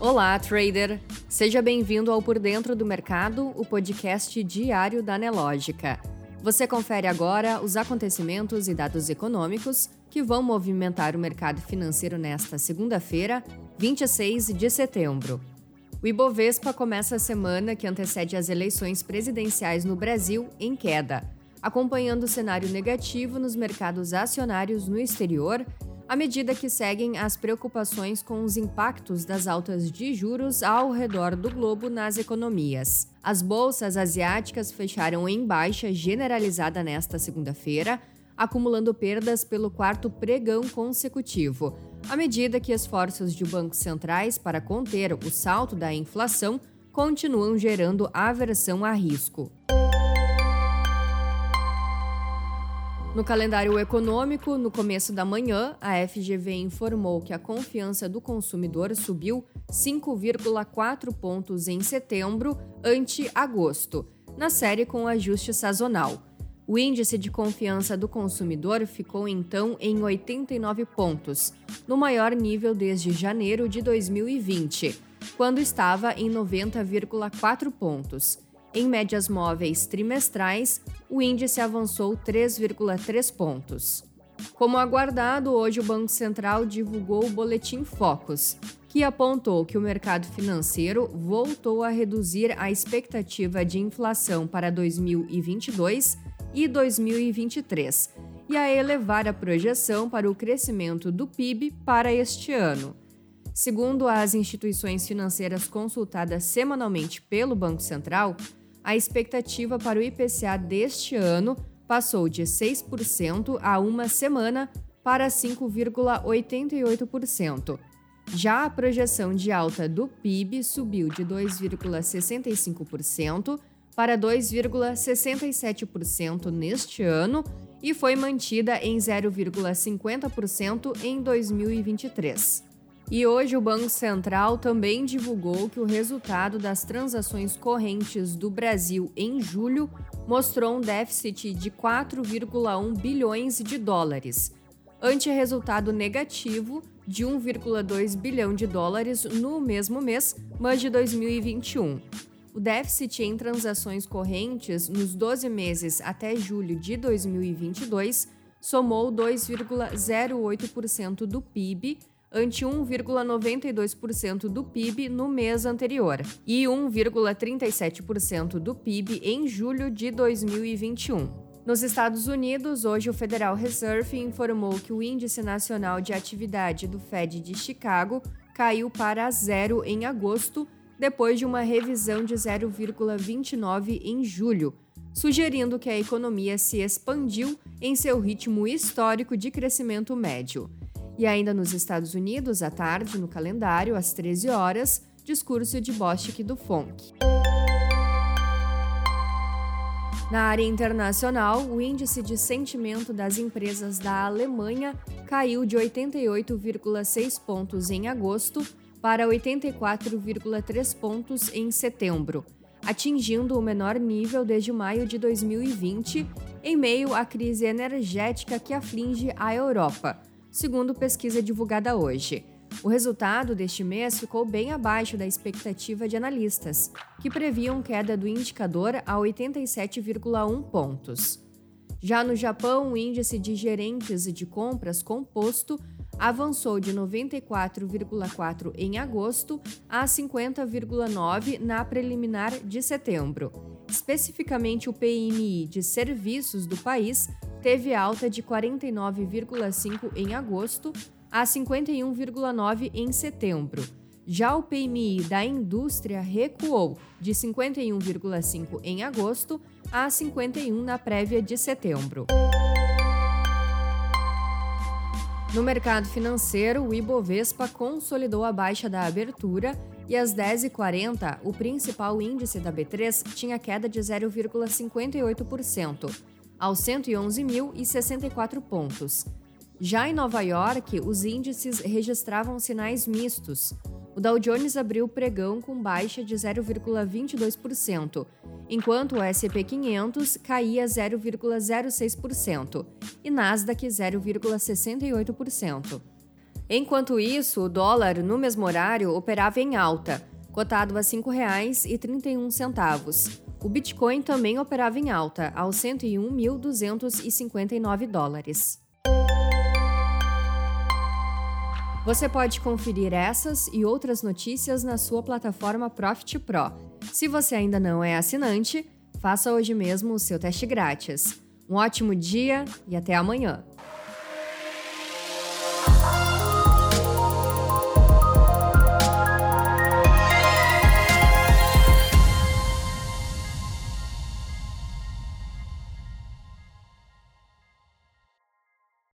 Olá, trader! Seja bem-vindo ao Por Dentro do Mercado, o podcast diário da Nelógica. Você confere agora os acontecimentos e dados econômicos que vão movimentar o mercado financeiro nesta segunda-feira, 26 de setembro. O Ibovespa começa a semana que antecede as eleições presidenciais no Brasil em queda, acompanhando o cenário negativo nos mercados acionários no exterior à medida que seguem as preocupações com os impactos das altas de juros ao redor do globo nas economias. As bolsas asiáticas fecharam em baixa generalizada nesta segunda-feira, acumulando perdas pelo quarto pregão consecutivo, à medida que esforços de bancos centrais para conter o salto da inflação continuam gerando aversão a risco. No calendário econômico, no começo da manhã, a FGV informou que a confiança do consumidor subiu 5,4 pontos em setembro ante agosto, na série com ajuste sazonal. O índice de confiança do consumidor ficou então em 89 pontos, no maior nível desde janeiro de 2020, quando estava em 90,4 pontos. Em médias móveis trimestrais, o índice avançou 3,3 pontos. Como aguardado, hoje o Banco Central divulgou o Boletim Focus, que apontou que o mercado financeiro voltou a reduzir a expectativa de inflação para 2022 e 2023 e a elevar a projeção para o crescimento do PIB para este ano. Segundo as instituições financeiras consultadas semanalmente pelo Banco Central, a expectativa para o IPCA deste ano passou de 6% a uma semana para 5,88%. Já a projeção de alta do PIB subiu de 2,65% para 2,67% neste ano e foi mantida em 0,50% em 2023. E hoje o Banco Central também divulgou que o resultado das transações correntes do Brasil em julho mostrou um déficit de 4,1 bilhões de dólares, ante resultado negativo de 1,2 bilhão de dólares no mesmo mês, mas de 2021. O déficit em transações correntes nos 12 meses até julho de 2022 somou 2,08% do PIB ante 1,92% do PIB no mês anterior e 1,37% do PIB em julho de 2021. Nos Estados Unidos, hoje o Federal Reserve informou que o Índice Nacional de Atividade do Fed de Chicago caiu para zero em agosto, depois de uma revisão de 0,29 em julho, sugerindo que a economia se expandiu em seu ritmo histórico de crescimento médio. E ainda nos Estados Unidos, à tarde, no calendário, às 13 horas, discurso de Bostic do Funk. Na área internacional, o índice de sentimento das empresas da Alemanha caiu de 88,6 pontos em agosto para 84,3 pontos em setembro, atingindo o menor nível desde maio de 2020, em meio à crise energética que aflige a Europa segundo pesquisa divulgada hoje. O resultado deste mês ficou bem abaixo da expectativa de analistas, que previam queda do indicador a 87,1 pontos. Já no Japão, o índice de gerentes de compras composto avançou de 94,4 em agosto a 50,9 na preliminar de setembro. Especificamente, o PMI de serviços do país teve alta de 49,5 em agosto a 51,9 em setembro. Já o PMI da indústria recuou de 51,5 em agosto a 51 na prévia de setembro. No mercado financeiro, o Ibovespa consolidou a baixa da abertura e às 10h40, o principal índice da B3 tinha queda de 0,58% aos 111.064 pontos. Já em Nova York, os índices registravam sinais mistos. O Dow Jones abriu pregão com baixa de 0,22%, enquanto o S&P 500 caía 0,06% e Nasdaq 0,68%. Enquanto isso, o dólar no mesmo horário operava em alta, cotado a R$ 5,31. O Bitcoin também operava em alta, aos 101.259 dólares. Você pode conferir essas e outras notícias na sua plataforma Profit Pro. Se você ainda não é assinante, faça hoje mesmo o seu teste grátis. Um ótimo dia e até amanhã!